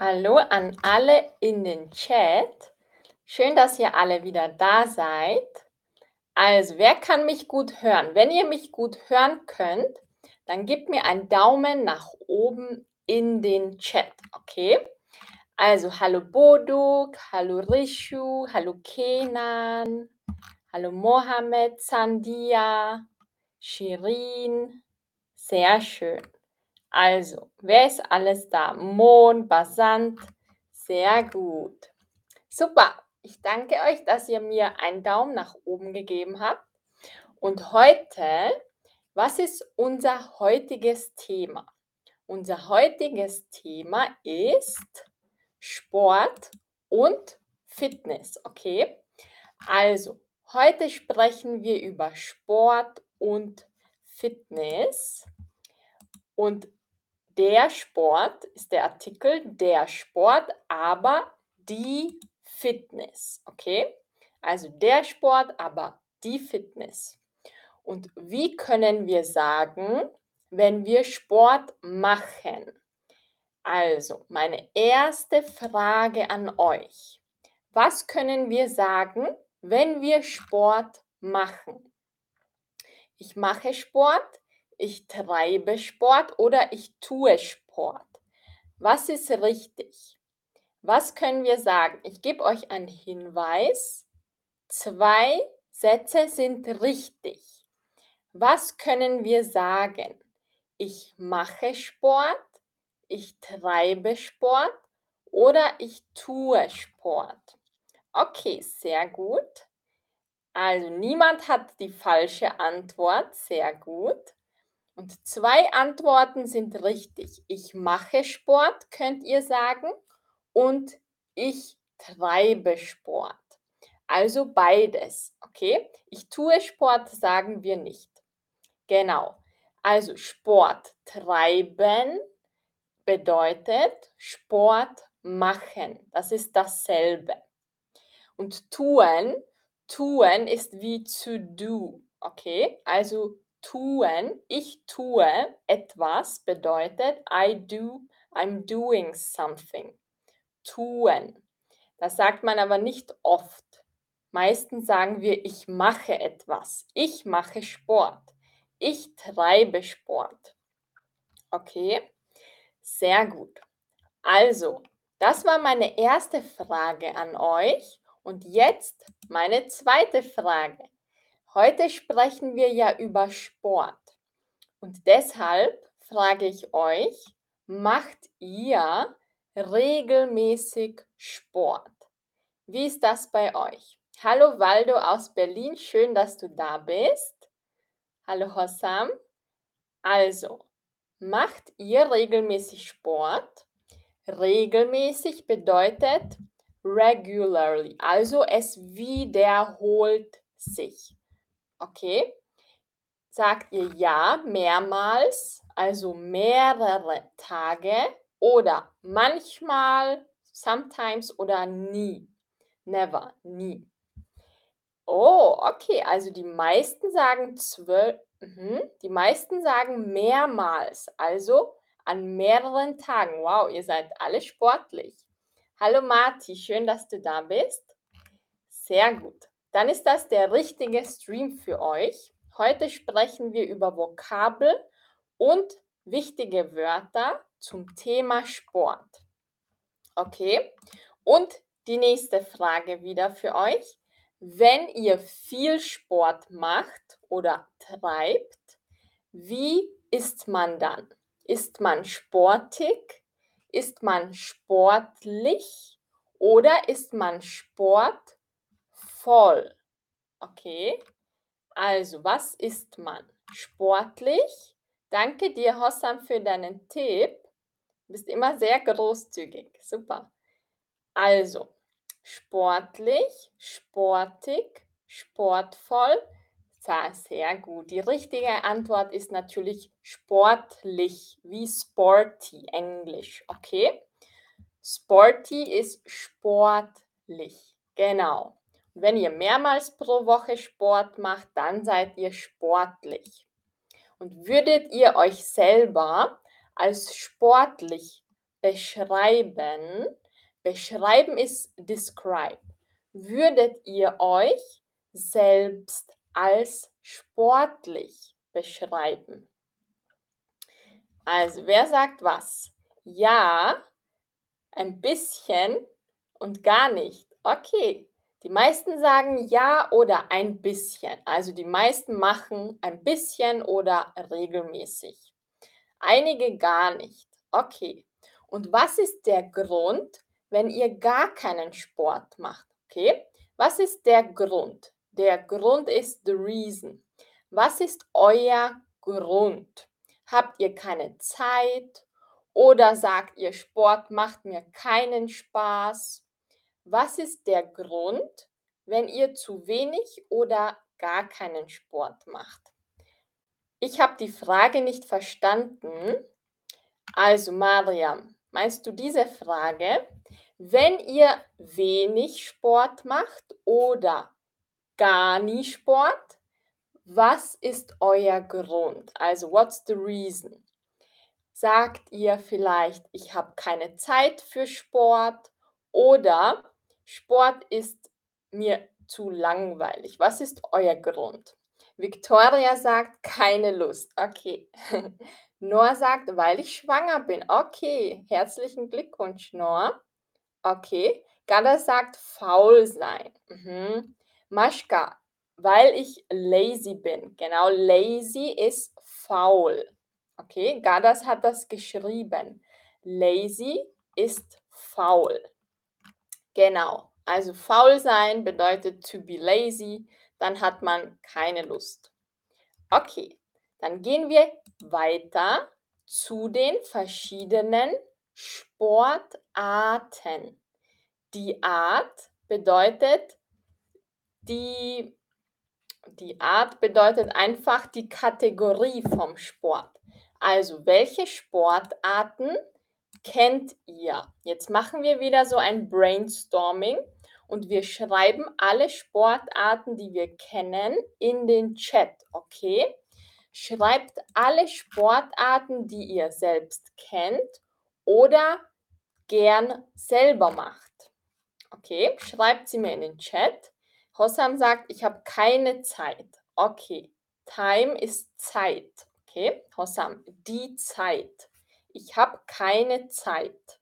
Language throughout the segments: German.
Hallo an alle in den Chat. Schön, dass ihr alle wieder da seid. Also, wer kann mich gut hören? Wenn ihr mich gut hören könnt, dann gebt mir einen Daumen nach oben in den Chat, okay? Also, hallo Boduk, hallo Rishu, hallo Kenan, hallo Mohammed, Sandia, Shirin. Sehr schön. Also, wer ist alles da? Mond, Basant. Sehr gut. Super. Ich danke euch, dass ihr mir einen Daumen nach oben gegeben habt. Und heute, was ist unser heutiges Thema? Unser heutiges Thema ist Sport und Fitness, okay? Also, heute sprechen wir über Sport und Fitness. Und der Sport ist der Artikel der Sport, aber die Fitness, okay? Also der Sport, aber die Fitness. Und wie können wir sagen, wenn wir Sport machen? Also, meine erste Frage an euch. Was können wir sagen, wenn wir Sport machen? Ich mache Sport, ich treibe Sport oder ich tue Sport. Was ist richtig? Was können wir sagen? Ich gebe euch einen Hinweis. Zwei Sätze sind richtig. Was können wir sagen? Ich mache Sport, ich treibe Sport oder ich tue Sport. Okay, sehr gut. Also niemand hat die falsche Antwort. Sehr gut. Und zwei Antworten sind richtig. Ich mache Sport, könnt ihr sagen, und ich treibe Sport. Also beides, okay? Ich tue Sport, sagen wir nicht. Genau. Also Sport treiben bedeutet Sport machen. Das ist dasselbe. Und tun, tun ist wie to do, okay? Also tun, ich tue etwas bedeutet I do, I'm doing something. Tun. Das sagt man aber nicht oft. Meistens sagen wir, ich mache etwas. Ich mache Sport. Ich treibe Sport. Okay, sehr gut. Also, das war meine erste Frage an euch. Und jetzt meine zweite Frage. Heute sprechen wir ja über Sport. Und deshalb frage ich euch, macht ihr regelmäßig Sport? Wie ist das bei euch? Hallo Waldo aus Berlin, schön, dass du da bist. Hallo Hossam. Also, macht ihr regelmäßig Sport? Regelmäßig bedeutet regularly, also es wiederholt sich. Okay? Sagt ihr ja mehrmals, also mehrere Tage oder manchmal, sometimes oder nie. Never, nie. Oh, okay, also die meisten sagen zwölf, mhm. die meisten sagen mehrmals, also an mehreren Tagen. Wow, ihr seid alle sportlich. Hallo Marti, schön, dass du da bist. Sehr gut dann ist das der richtige Stream für euch. Heute sprechen wir über Vokabel und wichtige Wörter zum Thema Sport. Okay, und die nächste Frage wieder für euch. Wenn ihr viel Sport macht oder treibt, wie ist man dann? Ist man sportig? Ist man sportlich? Oder ist man sportlich? Voll. Okay. Also, was ist man? Sportlich. Danke dir, Hossam, für deinen Tipp. Du bist immer sehr großzügig. Super. Also, sportlich, sportig, sportvoll. Sehr gut. Die richtige Antwort ist natürlich sportlich, wie sporty, Englisch. Okay? Sporty ist sportlich. Genau. Wenn ihr mehrmals pro Woche Sport macht, dann seid ihr sportlich. Und würdet ihr euch selber als sportlich beschreiben. Beschreiben ist describe. Würdet ihr euch selbst als sportlich beschreiben? Also, wer sagt was? Ja, ein bisschen und gar nicht. Okay, die meisten sagen ja oder ein bisschen. Also die meisten machen ein bisschen oder regelmäßig. Einige gar nicht. Okay. Und was ist der Grund, wenn ihr gar keinen Sport macht? Okay. Was ist der Grund? Der Grund ist the reason. Was ist euer Grund? Habt ihr keine Zeit? Oder sagt ihr, Sport macht mir keinen Spaß? Was ist der Grund, wenn ihr zu wenig oder gar keinen Sport macht? Ich habe die Frage nicht verstanden. Also, Mariam, meinst du diese Frage? Wenn ihr wenig Sport macht oder gar nie Sport, was ist euer Grund? Also, what's the reason? Sagt ihr vielleicht, ich habe keine Zeit für Sport oder Sport ist mir zu langweilig. Was ist euer Grund? Victoria sagt, keine Lust. Okay. Noah sagt, weil ich schwanger bin. Okay. Herzlichen Glückwunsch, Noah. Okay. Gada sagt, faul sein. Mhm. Maschka, weil ich lazy bin. Genau, lazy ist faul. Okay, Gadas hat das geschrieben. Lazy ist faul. Genau. Also faul sein bedeutet to be lazy, dann hat man keine Lust. Okay, dann gehen wir weiter zu den verschiedenen Sportarten. Die Art bedeutet die die Art bedeutet einfach die Kategorie vom Sport. Also welche Sportarten kennt ihr? Jetzt machen wir wieder so ein Brainstorming und wir schreiben alle Sportarten, die wir kennen, in den Chat, okay? Schreibt alle Sportarten, die ihr selbst kennt oder gern selber macht. Okay, schreibt sie mir in den Chat. Hossam sagt, ich habe keine Zeit. Okay, Time ist Zeit. Okay, Hossam, die Zeit. Ich habe keine Zeit.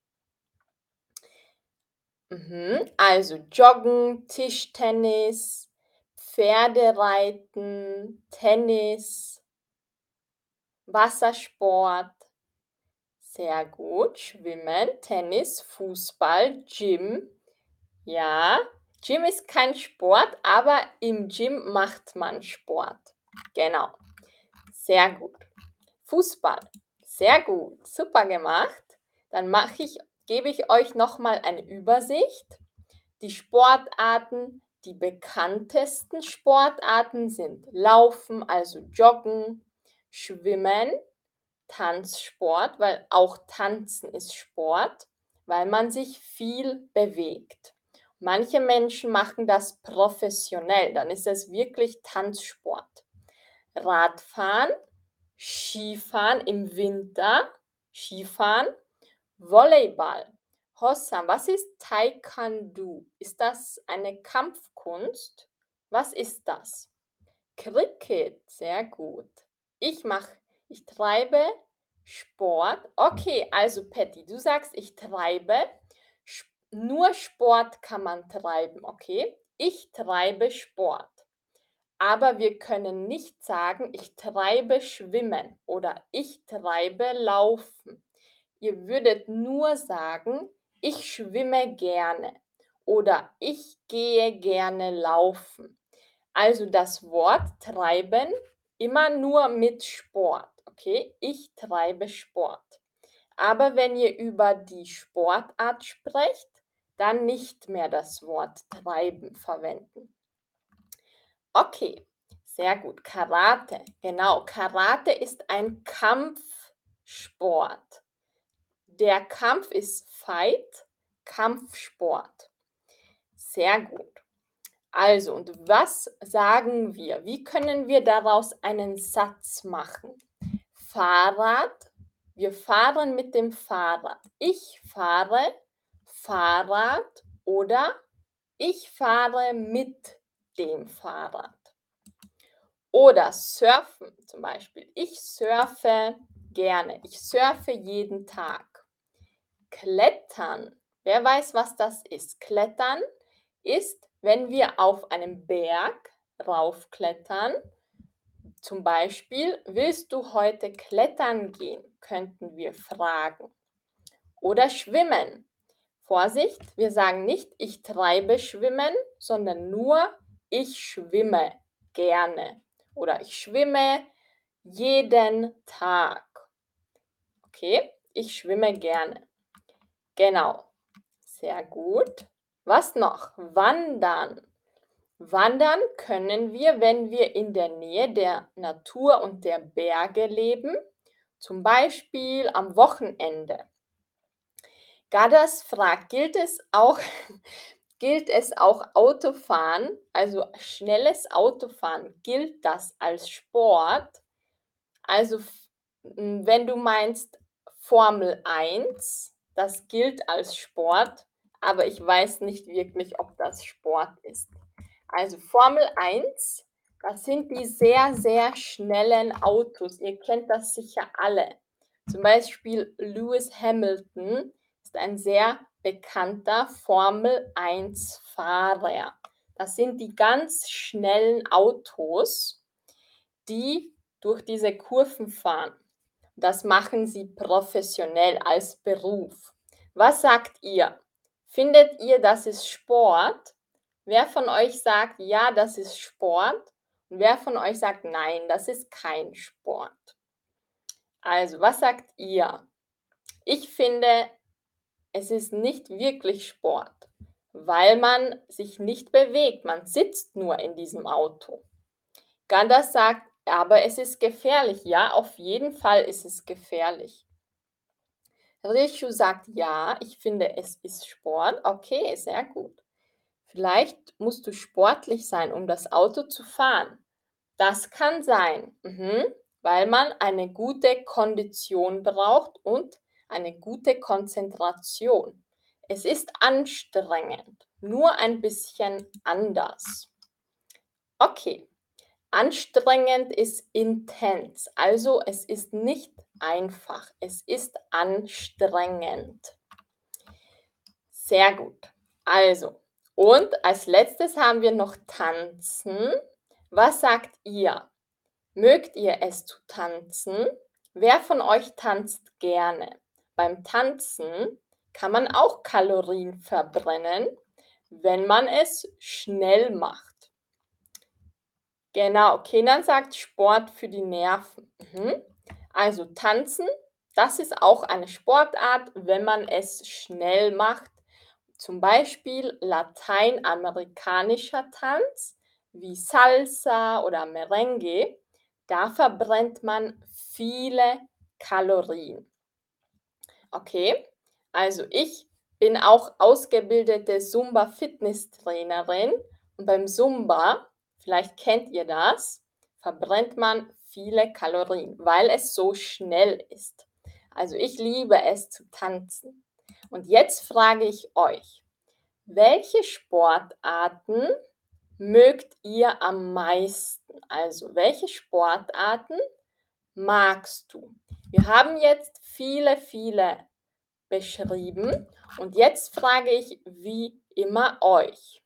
Mhm. Also Joggen, Tischtennis, Pferdereiten, Tennis, Wassersport. Sehr gut. Schwimmen, Tennis, Fußball, Gym. Ja, Gym ist kein Sport, aber im Gym macht man Sport. Genau. Sehr gut. Fußball. Sehr gut, super gemacht. Dann mache ich, gebe ich euch nochmal eine Übersicht. Die Sportarten, die bekanntesten Sportarten sind Laufen, also Joggen, Schwimmen, Tanzsport, weil auch Tanzen ist Sport, weil man sich viel bewegt. Manche Menschen machen das professionell, dann ist es wirklich Tanzsport. Radfahren, Skifahren im Winter, Skifahren, Volleyball. Hossam, was ist Taekwondo? Ist das eine Kampfkunst? Was ist das? Cricket, sehr gut. Ich mache, ich treibe Sport. Okay, also Patty, du sagst, ich treibe. Nur Sport kann man treiben, okay? Ich treibe Sport. Aber wir können nicht sagen, ich treibe Schwimmen oder ich treibe Laufen. Ihr würdet nur sagen, ich schwimme gerne oder ich gehe gerne laufen. Also das Wort treiben immer nur mit Sport, okay? Ich treibe Sport. Aber wenn ihr über die Sportart sprecht, dann nicht mehr das Wort treiben verwenden. Okay, sehr gut. Karate, genau. Karate ist ein Kampfsport. Der Kampf ist Fight, Kampfsport. Sehr gut. Also, und was sagen wir? Wie können wir daraus einen Satz machen? Fahrrad Wir fahren mit dem Fahrrad. Ich fahre Fahrrad oder ich fahre mit dem Fahrrad. Oder surfen zum Beispiel. Ich surfe gerne. Ich surfe jeden Tag. Klettern. Wer weiß, was das ist? Klettern ist, wenn wir auf einem Berg raufklettern. Zum Beispiel, willst du heute klettern gehen? Könnten wir fragen. Oder schwimmen. Vorsicht, wir sagen nicht, ich treibe schwimmen, sondern nur, ich schwimme gerne. Oder ich schwimme jeden Tag. Okay, ich schwimme gerne. Genau. Sehr gut. Was noch? Wandern. Wandern können wir, wenn wir in der Nähe der Natur und der Berge leben, zum Beispiel am Wochenende. Gadas fragt, gilt es auch, gilt es auch Autofahren, also schnelles Autofahren, gilt das als Sport? Also wenn du meinst Formel 1, das gilt als Sport, aber ich weiß nicht wirklich, ob das Sport ist. Also Formel 1, das sind die sehr, sehr schnellen Autos. Ihr kennt das sicher alle. Zum Beispiel Lewis Hamilton ist ein sehr bekannter Formel 1-Fahrer. Das sind die ganz schnellen Autos, die durch diese Kurven fahren. Das machen sie professionell als Beruf. Was sagt ihr? Findet ihr, das ist Sport? Wer von euch sagt, ja, das ist Sport? Und wer von euch sagt, nein, das ist kein Sport? Also, was sagt ihr? Ich finde, es ist nicht wirklich Sport, weil man sich nicht bewegt. Man sitzt nur in diesem Auto. Gandas sagt, aber es ist gefährlich. Ja, auf jeden Fall ist es gefährlich. Rishu sagt, ja, ich finde, es ist Sport. Okay, sehr gut. Vielleicht musst du sportlich sein, um das Auto zu fahren. Das kann sein, mhm, weil man eine gute Kondition braucht und eine gute Konzentration. Es ist anstrengend, nur ein bisschen anders. Okay, Anstrengend ist intens, also es ist nicht einfach, es ist anstrengend. Sehr gut. Also, und als letztes haben wir noch tanzen. Was sagt ihr? Mögt ihr es zu tanzen? Wer von euch tanzt gerne? Beim Tanzen kann man auch Kalorien verbrennen, wenn man es schnell macht. Genau, Kenan sagt Sport für die Nerven. Mhm. Also tanzen, das ist auch eine Sportart, wenn man es schnell macht. Zum Beispiel lateinamerikanischer Tanz wie Salsa oder Merengue. Da verbrennt man viele Kalorien. Okay, also ich bin auch ausgebildete Zumba-Fitnesstrainerin und beim Zumba vielleicht kennt ihr das, verbrennt man viele Kalorien, weil es so schnell ist. Also ich liebe es zu tanzen. Und jetzt frage ich euch, welche Sportarten mögt ihr am meisten? Also welche Sportarten magst du? Wir haben jetzt viele, viele beschrieben und jetzt frage ich wie immer euch.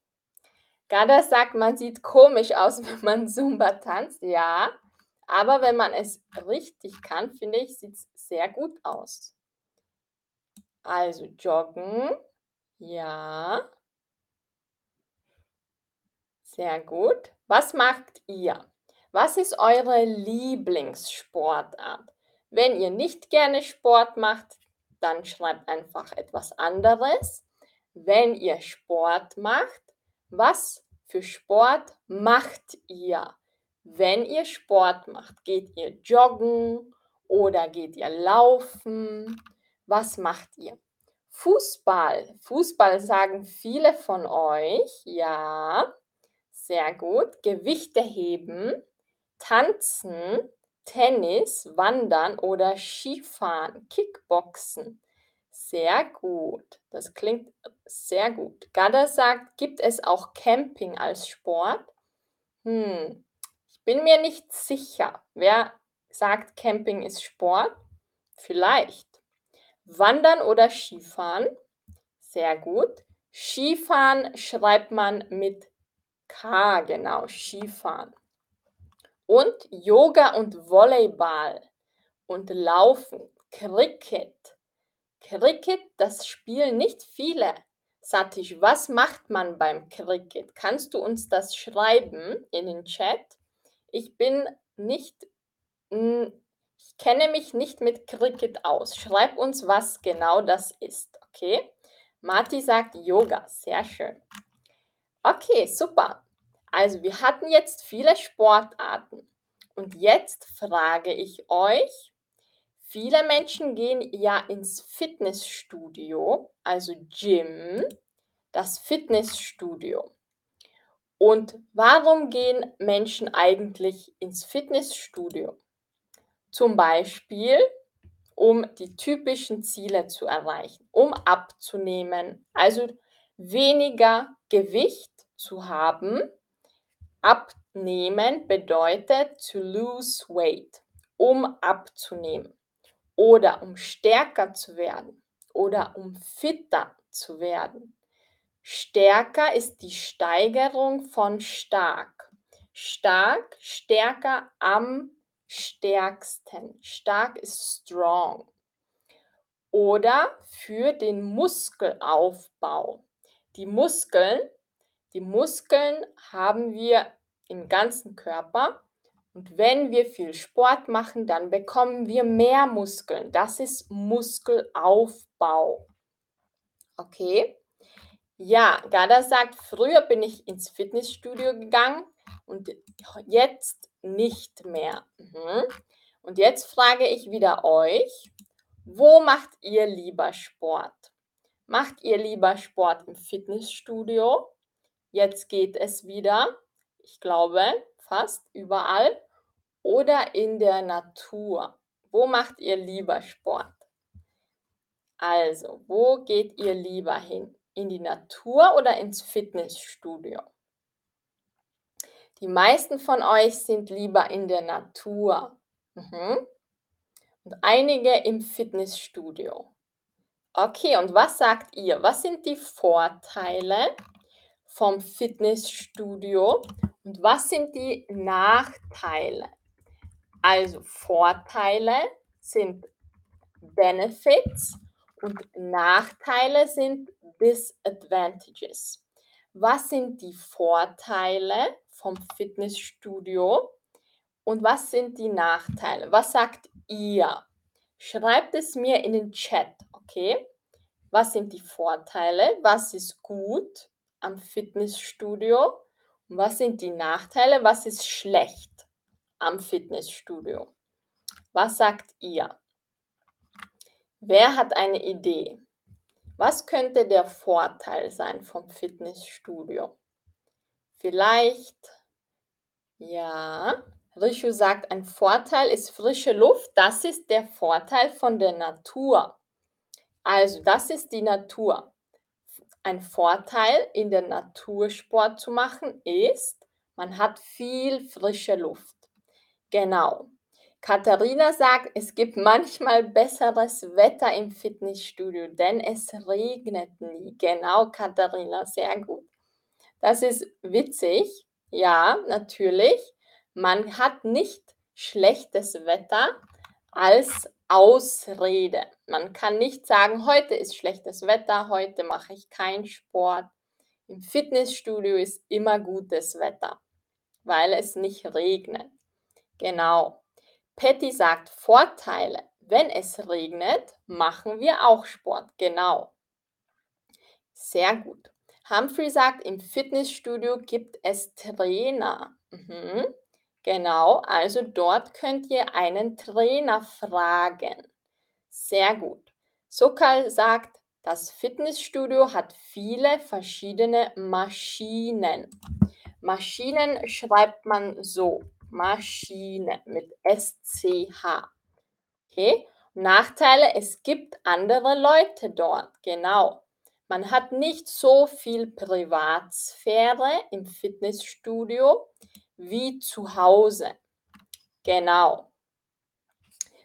Gada sagt, man sieht komisch aus, wenn man Zumba tanzt. Ja, aber wenn man es richtig kann, finde ich, sieht es sehr gut aus. Also joggen. Ja. Sehr gut. Was macht ihr? Was ist eure Lieblingssportart? Wenn ihr nicht gerne Sport macht, dann schreibt einfach etwas anderes. Wenn ihr Sport macht, was für Sport macht ihr? Wenn ihr Sport macht, geht ihr joggen oder geht ihr laufen? Was macht ihr? Fußball. Fußball sagen viele von euch. Ja, sehr gut. Gewichte heben, tanzen, Tennis, Wandern oder Skifahren, Kickboxen. Sehr gut. Das klingt sehr gut. Gada sagt, gibt es auch Camping als Sport? Hm, ich bin mir nicht sicher. Wer sagt, Camping ist Sport? Vielleicht. Wandern oder Skifahren? Sehr gut. Skifahren schreibt man mit K, genau, Skifahren. Und Yoga und Volleyball und Laufen, Cricket. Cricket, das spielen nicht viele. Satish, was macht man beim Cricket? Kannst du uns das schreiben in den Chat? Ich bin nicht, ich kenne mich nicht mit Cricket aus. Schreib uns, was genau das ist, okay? Marti sagt Yoga, sehr schön. Okay, super. Also wir hatten jetzt viele Sportarten. Und jetzt frage ich euch, viele Menschen gehen ja ins Fitnessstudio, also Gym, das Fitnessstudio. Und warum gehen Menschen eigentlich ins Fitnessstudio? Zum Beispiel, um die typischen Ziele zu erreichen, um abzunehmen, also weniger Gewicht zu haben. Abnehmen bedeutet to lose weight, um abzunehmen oder um stärker zu werden oder um fitter zu werden. Stärker ist die Steigerung von stark. Stark, stärker, am stärksten. Stark ist strong. Oder für den Muskelaufbau. Die Muskeln, die Muskeln haben wir im ganzen Körper. Und wenn wir viel Sport machen, dann bekommen wir mehr Muskeln. Das ist Muskelaufbau. Okay? Ja, Gada sagt, früher bin ich ins Fitnessstudio gegangen und jetzt nicht mehr. Mhm. Und jetzt frage ich wieder euch, wo macht ihr lieber Sport? Macht ihr lieber Sport im Fitnessstudio? Jetzt geht es wieder, ich glaube fast überall, oder in der Natur. Wo macht ihr lieber Sport? Also, wo geht ihr lieber hin? In die Natur oder ins Fitnessstudio? Die meisten von euch sind lieber in der Natur. Mhm. Und einige im Fitnessstudio. Okay, und was sagt ihr? Was sind die Vorteile vom Fitnessstudio und was sind die Nachteile? Also Vorteile sind Benefits und Nachteile sind Disadvantages. Was sind die Vorteile vom Fitnessstudio und was sind die Nachteile? Was sagt ihr? Schreibt es mir in den Chat, okay? Was sind die Vorteile? Was ist gut am Fitnessstudio? Was sind die Nachteile? Was ist schlecht am Fitnessstudio? Was sagt ihr? Wer hat eine Idee? Was könnte der Vorteil sein vom Fitnessstudio? Vielleicht, ja, Rishu sagt, ein Vorteil ist frische Luft. Das ist der Vorteil von der Natur. Also, das ist die Natur. Ein Vorteil in der Natur Sport zu machen ist, man hat viel frische Luft. Genau. Katharina sagt, es gibt manchmal besseres Wetter im Fitnessstudio, denn es regnet nie. Genau, Katharina, sehr gut. Das ist witzig. Ja, natürlich. Man hat nicht schlechtes Wetter als Ausrede. Man kann nicht sagen, heute ist schlechtes Wetter, heute mache ich keinen Sport. Im Fitnessstudio ist immer gutes Wetter, weil es nicht regnet. Genau. Patty sagt Vorteile. Wenn es regnet, machen wir auch Sport. Genau. Sehr gut. Humphrey sagt, im Fitnessstudio gibt es Trainer. Mhm. Genau, also dort könnt ihr einen Trainer fragen. Sehr gut. Sokal sagt, das Fitnessstudio hat viele verschiedene Maschinen. Maschinen schreibt man so. Maschine mit SCH. Okay? Nachteile, es gibt andere Leute dort, genau. Man hat nicht so viel Privatsphäre im Fitnessstudio wie zu Hause. Genau.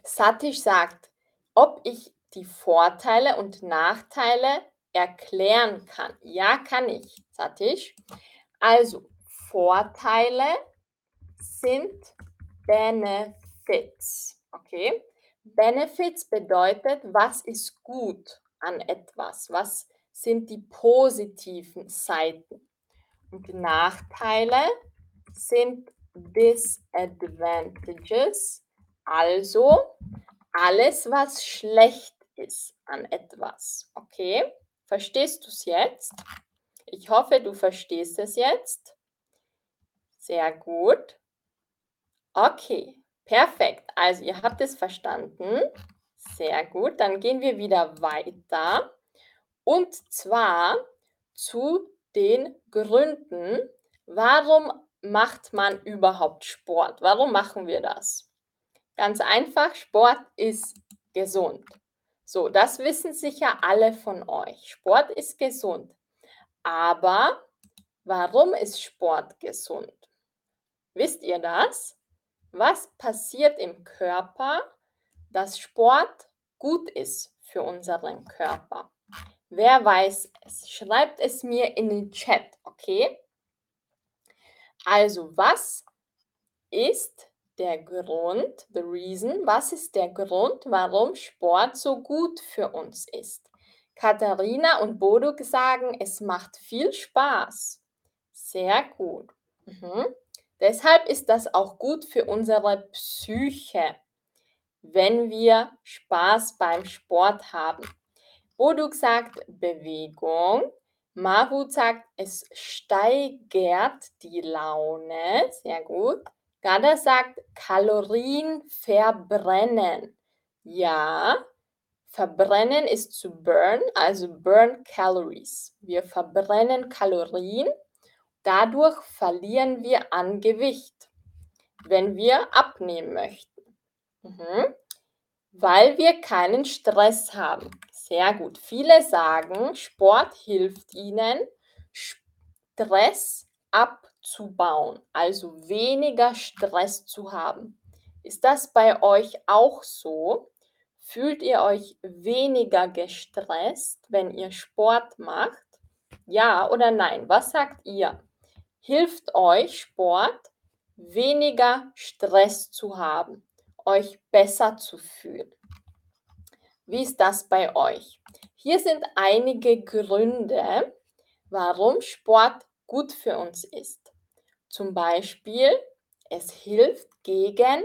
Satish sagt, ob ich die Vorteile und Nachteile erklären kann. Ja, kann ich, Satish. Also, Vorteile sind Benefits. Okay? Benefits bedeutet, was ist gut an etwas? Was sind die positiven Seiten? Und Nachteile sind Disadvantages, also alles, was schlecht ist an etwas. Okay? Verstehst du es jetzt? Ich hoffe, du verstehst es jetzt. Sehr gut. Okay, perfekt. Also ihr habt es verstanden. Sehr gut. Dann gehen wir wieder weiter. Und zwar zu den Gründen, warum macht man überhaupt Sport? Warum machen wir das? Ganz einfach, Sport ist gesund. So, das wissen sicher alle von euch. Sport ist gesund. Aber warum ist Sport gesund? Wisst ihr das? Was passiert im Körper, dass Sport gut ist für unseren Körper? Wer weiß es? Schreibt es mir in den Chat, okay? Also, was ist der Grund, the reason, was ist der Grund, warum Sport so gut für uns ist? Katharina und Bodo sagen, es macht viel Spaß. Sehr gut. Mhm. Deshalb ist das auch gut für unsere Psyche, wenn wir Spaß beim Sport haben. Boduk sagt Bewegung. Mahut sagt, es steigert die Laune. Sehr gut. Gada sagt Kalorien verbrennen. Ja, verbrennen ist zu burn, also burn calories. Wir verbrennen Kalorien. Dadurch verlieren wir an Gewicht, wenn wir abnehmen möchten. Mhm. Weil wir keinen Stress haben. Sehr gut. Viele sagen, Sport hilft ihnen, Stress abzubauen, also weniger Stress zu haben. Ist das bei euch auch so? Fühlt ihr euch weniger gestresst, wenn ihr Sport macht? Ja oder nein? Was sagt ihr? Hilft euch Sport, weniger Stress zu haben, euch besser zu fühlen? Wie ist das bei euch? Hier sind einige Gründe, warum Sport gut für uns ist. Zum Beispiel, es hilft gegen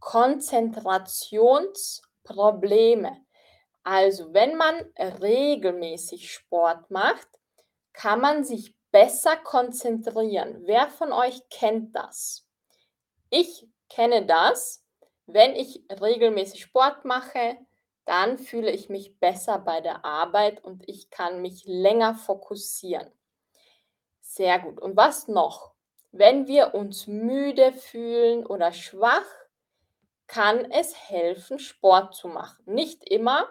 Konzentrationsprobleme. Also wenn man regelmäßig Sport macht, kann man sich besser konzentrieren. Wer von euch kennt das? Ich kenne das. Wenn ich regelmäßig Sport mache, dann fühle ich mich besser bei der Arbeit und ich kann mich länger fokussieren. Sehr gut. Und was noch? Wenn wir uns müde fühlen oder schwach, kann es helfen, Sport zu machen. Nicht immer.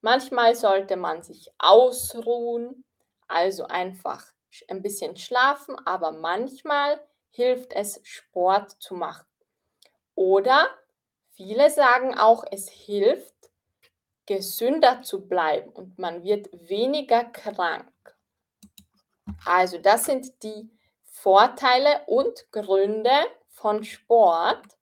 Manchmal sollte man sich ausruhen, also einfach ein bisschen schlafen, aber manchmal hilft es, Sport zu machen. Oder viele sagen auch, es hilft, gesünder zu bleiben und man wird weniger krank. Also das sind die Vorteile und Gründe von Sport.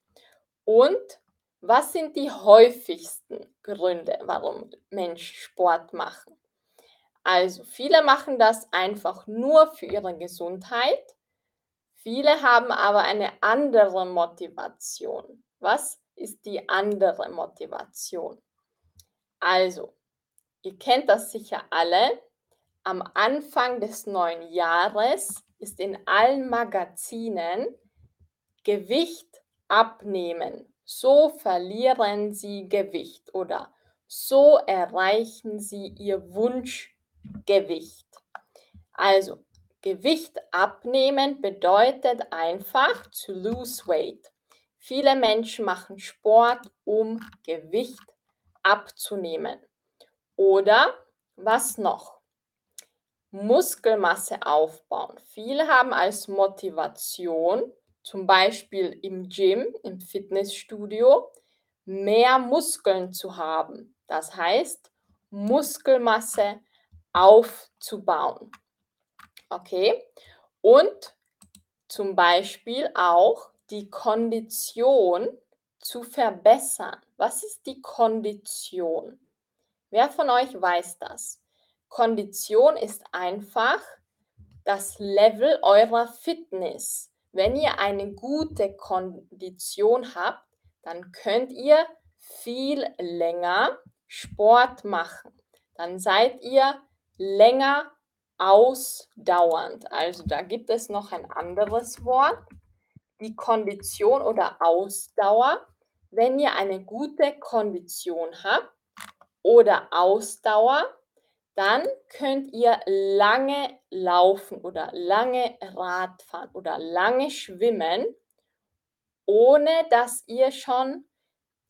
Und was sind die häufigsten Gründe, warum Menschen Sport machen? Also viele machen das einfach nur für ihre Gesundheit. Viele haben aber eine andere Motivation. Was ist die andere Motivation? Also, ihr kennt das sicher alle. Am Anfang des neuen Jahres ist in allen Magazinen Gewicht abnehmen. So verlieren Sie Gewicht oder so erreichen Sie Ihr Wunschgewicht. Also, Gewicht abnehmen bedeutet einfach to lose weight. Viele Menschen machen Sport, um Gewicht abzunehmen. Oder was noch? Muskelmasse aufbauen. Viele haben als Motivation, zum Beispiel im Gym, im Fitnessstudio, mehr Muskeln zu haben. Das heißt, Muskelmasse aufzubauen. Okay? Und zum Beispiel auch die Kondition zu verbessern. Was ist die Kondition? Wer von euch weiß das? Kondition ist einfach das Level eurer Fitness. Wenn ihr eine gute Kondition habt, dann könnt ihr viel länger Sport machen. Dann seid ihr länger ausdauernd. Also da gibt es noch ein anderes Wort, die Kondition oder Ausdauer. Wenn ihr eine gute Kondition habt oder Ausdauer, dann könnt ihr lange laufen oder lange Radfahren oder lange schwimmen, ohne dass ihr schon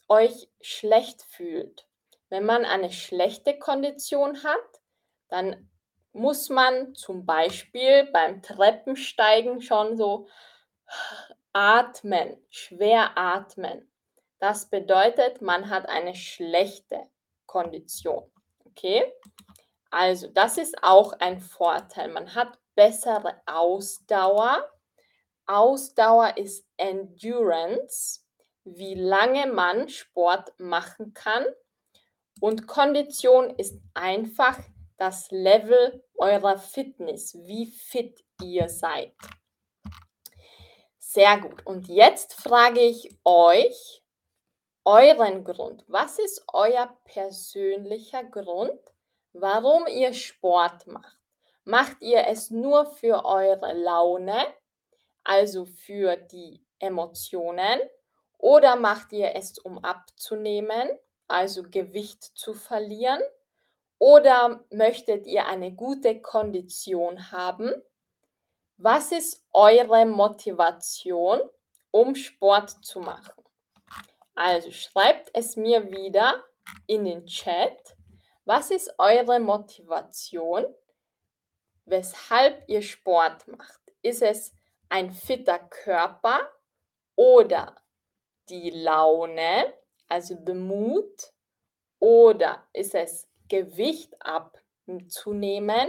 euch schlecht fühlt. Wenn man eine schlechte Kondition hat, dann muss man zum Beispiel beim Treppensteigen schon so atmen, schwer atmen. Das bedeutet, man hat eine schlechte Kondition. Okay? Also, das ist auch ein Vorteil. Man hat bessere Ausdauer. Ausdauer ist Endurance, wie lange man Sport machen kann. Und Kondition ist einfach das Level eurer Fitness, wie fit ihr seid. Sehr gut. Und jetzt frage ich euch euren Grund. Was ist euer persönlicher Grund, warum ihr Sport macht? Macht ihr es nur für eure Laune, also für die Emotionen, oder macht ihr es, um abzunehmen, also Gewicht zu verlieren? Oder möchtet ihr eine gute Kondition haben? Was ist eure Motivation, um Sport zu machen? Also schreibt es mir wieder in den Chat. Was ist eure Motivation, weshalb ihr Sport macht? Ist es ein fitter Körper oder die Laune, also the mood? Oder ist es Gewicht abzunehmen?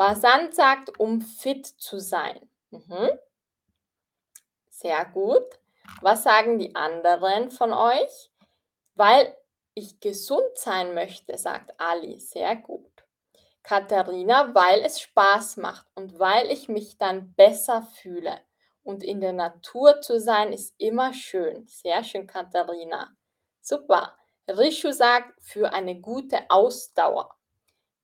Basan sagt, um fit zu sein. Mhm. Sehr gut. Was sagen die anderen von euch? Weil ich gesund sein möchte, sagt Ali. Sehr gut. Katharina, weil es Spaß macht und weil ich mich dann besser fühle. Und in der Natur zu sein ist immer schön. Sehr schön, Katharina. Super. Rishu sagt, für eine gute Ausdauer.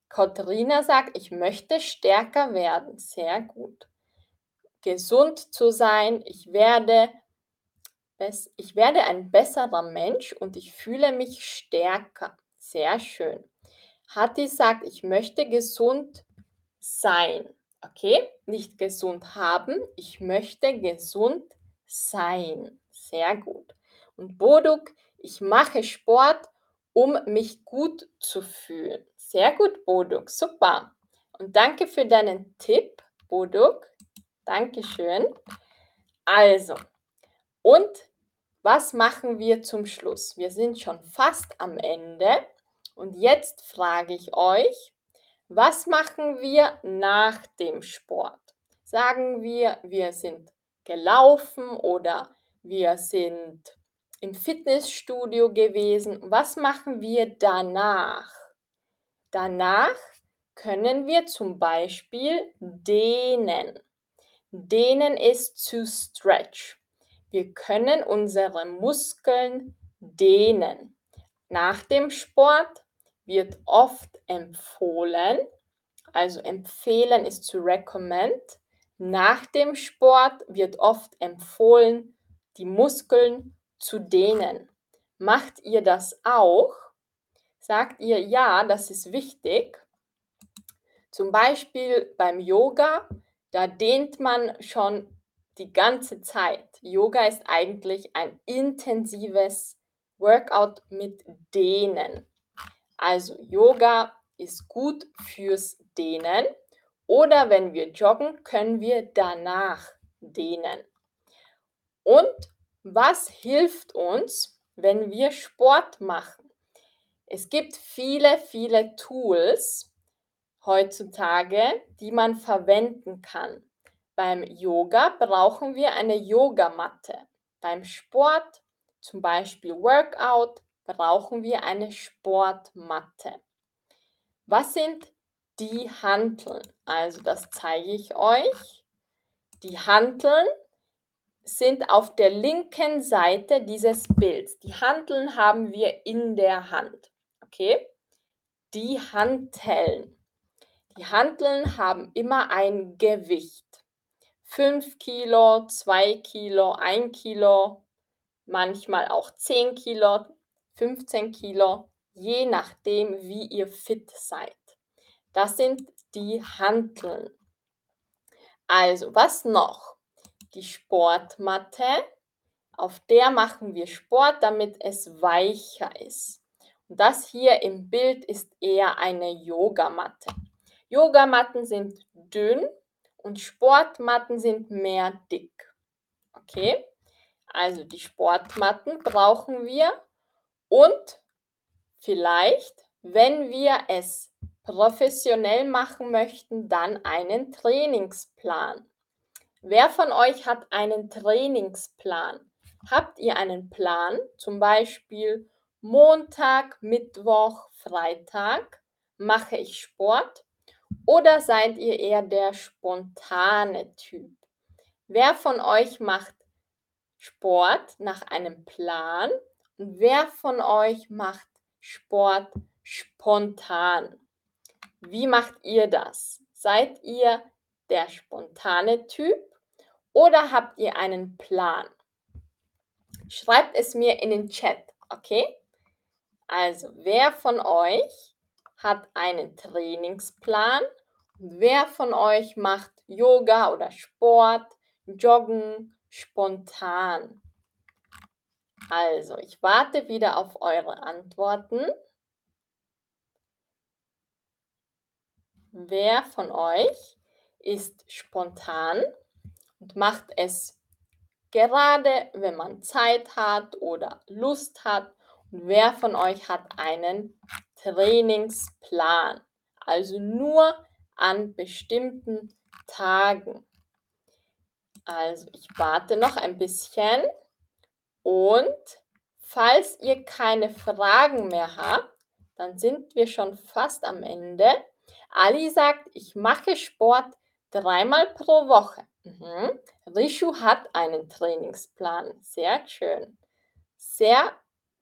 Katharina sagt, ich möchte stärker werden. Sehr gut. Gesund zu sein. Ich werde, ich werde ein besserer Mensch und ich fühle mich stärker. Sehr schön. Hatti sagt, ich möchte gesund sein. Okay, nicht gesund haben, ich möchte gesund sein. Sehr gut. Und Boduk, ich mache Sport, um mich gut zu fühlen. Sehr gut, Boduk. Super. Und danke für deinen Tipp, Boduk. Dankeschön. Also, und was machen wir zum Schluss? Wir sind schon fast am Ende. Und jetzt frage ich euch, was machen wir nach dem Sport? Sagen wir, wir sind gelaufen oder wir sind im Fitnessstudio gewesen. Was machen wir danach? Danach können wir zum Beispiel dehnen. Dehnen ist to stretch. Wir können unsere Muskeln dehnen. Nach dem Sport wird oft empfohlen, also empfehlen ist to recommend. Nach dem Sport wird oft empfohlen, die Muskeln zu dehnen. Macht ihr das auch? Sagt ihr, ja, das ist wichtig. Zum Beispiel beim Yoga, da dehnt man schon die ganze Zeit. Yoga ist eigentlich ein intensives Workout mit Dehnen. Also Yoga ist gut fürs Dehnen oder wenn wir joggen, können wir danach dehnen. Und was hilft uns, wenn wir Sport machen? Es gibt viele, viele Tools heutzutage, die man verwenden kann. Beim Yoga brauchen wir eine Yogamatte. Beim Sport, zum Beispiel Workout, brauchen wir eine Sportmatte. Was sind die Hanteln? Also das zeige ich euch. Die Hanteln sind auf der linken Seite dieses Bilds. Die Hanteln haben wir in der Hand. Okay? Die Hanteln. Die Hanteln haben immer ein Gewicht. 5 Kilo, 2 Kilo, 1 Kilo, manchmal auch 10 Kilo, 15 Kilo, je nachdem, wie ihr fit seid. Das sind die Hanteln. Also, was noch? Die Sportmatte, auf der machen wir Sport, damit es weicher ist. Das hier im Bild ist eher eine Yogamatte. Yogamatten sind dünn und Sportmatten sind mehr dick. Okay? Also die Sportmatten brauchen wir und vielleicht, wenn wir es professionell machen möchten, dann einen Trainingsplan. Wer von euch hat einen Trainingsplan? Habt ihr einen Plan? Zum Beispiel Montag, Mittwoch, Freitag mache ich Sport oder seid ihr eher der spontane Typ? Wer von euch macht Sport nach einem Plan und wer von euch macht Sport spontan? Wie macht ihr das? Seid ihr der spontane Typ oder habt ihr einen Plan? Schreibt es mir in den Chat, okay? Also, wer von euch hat einen Trainingsplan. Wer von euch macht Yoga oder Sport, Joggen spontan? Also, ich warte wieder auf eure Antworten. Wer von euch ist spontan und macht es gerade, wenn man Zeit hat oder Lust hat? Wer von euch hat einen Trainingsplan. Also nur an bestimmten Tagen. Also ich warte noch ein bisschen und falls ihr keine Fragen mehr habt, dann sind wir schon fast am Ende. Ali sagt, ich mache Sport dreimal pro Woche. Mhm. Rishu hat einen Trainingsplan. Sehr schön. Sehr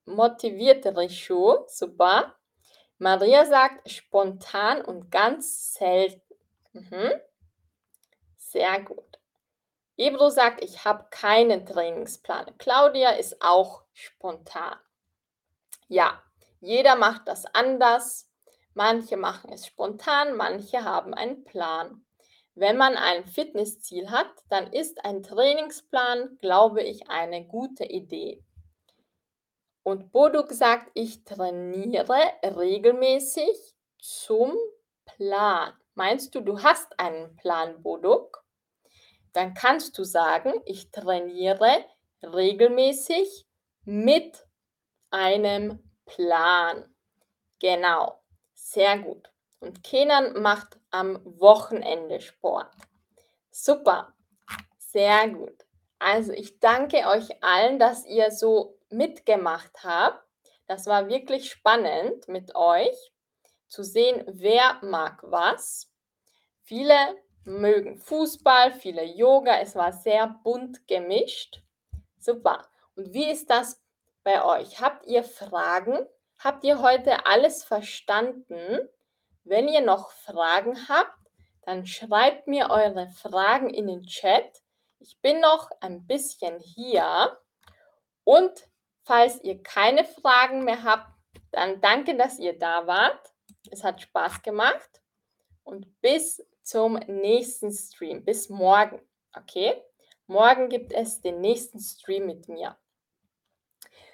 motiviert Rishu. Super. Maria sagt spontan und ganz selten. Mhm. Sehr gut. Ebro sagt, ich habe keinen Trainingsplan. Claudia ist auch spontan. Ja, jeder macht das anders. Manche machen es spontan, manche haben einen Plan. Wenn man ein Fitnessziel hat, dann ist ein Trainingsplan, glaube ich, eine gute Idee. Und Boduk sagt, ich trainiere regelmäßig zum Plan. Meinst du, du hast einen Plan, Boduk? Dann kannst du sagen, ich trainiere regelmäßig mit einem Plan. Genau, sehr gut. Und Kenan macht am Wochenende Sport. Super, sehr gut. Also ich danke euch allen, dass ihr so mitgemacht habt. Das war wirklich spannend mit euch zu sehen, wer mag was. Viele mögen Fußball, viele Yoga. Es war sehr bunt gemischt. Super. Und wie ist das bei euch? Habt ihr Fragen? Habt ihr heute alles verstanden? Wenn ihr noch Fragen habt, dann schreibt mir eure Fragen in den Chat. Ich bin noch ein bisschen hier und Falls ihr keine Fragen mehr habt, dann danke, dass ihr da wart. Es hat Spaß gemacht und bis zum nächsten Stream. Bis morgen. Okay? Morgen gibt es den nächsten Stream mit mir.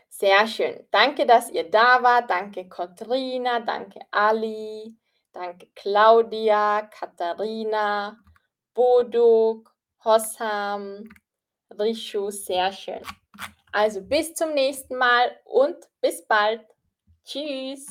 Sehr schön. Danke, dass ihr da wart. Danke, Katrina. Danke, Ali. Danke, Claudia, Katharina, Boduk, Hossam, Rishu. Sehr schön. Also bis zum nächsten Mal und bis bald. Tschüss.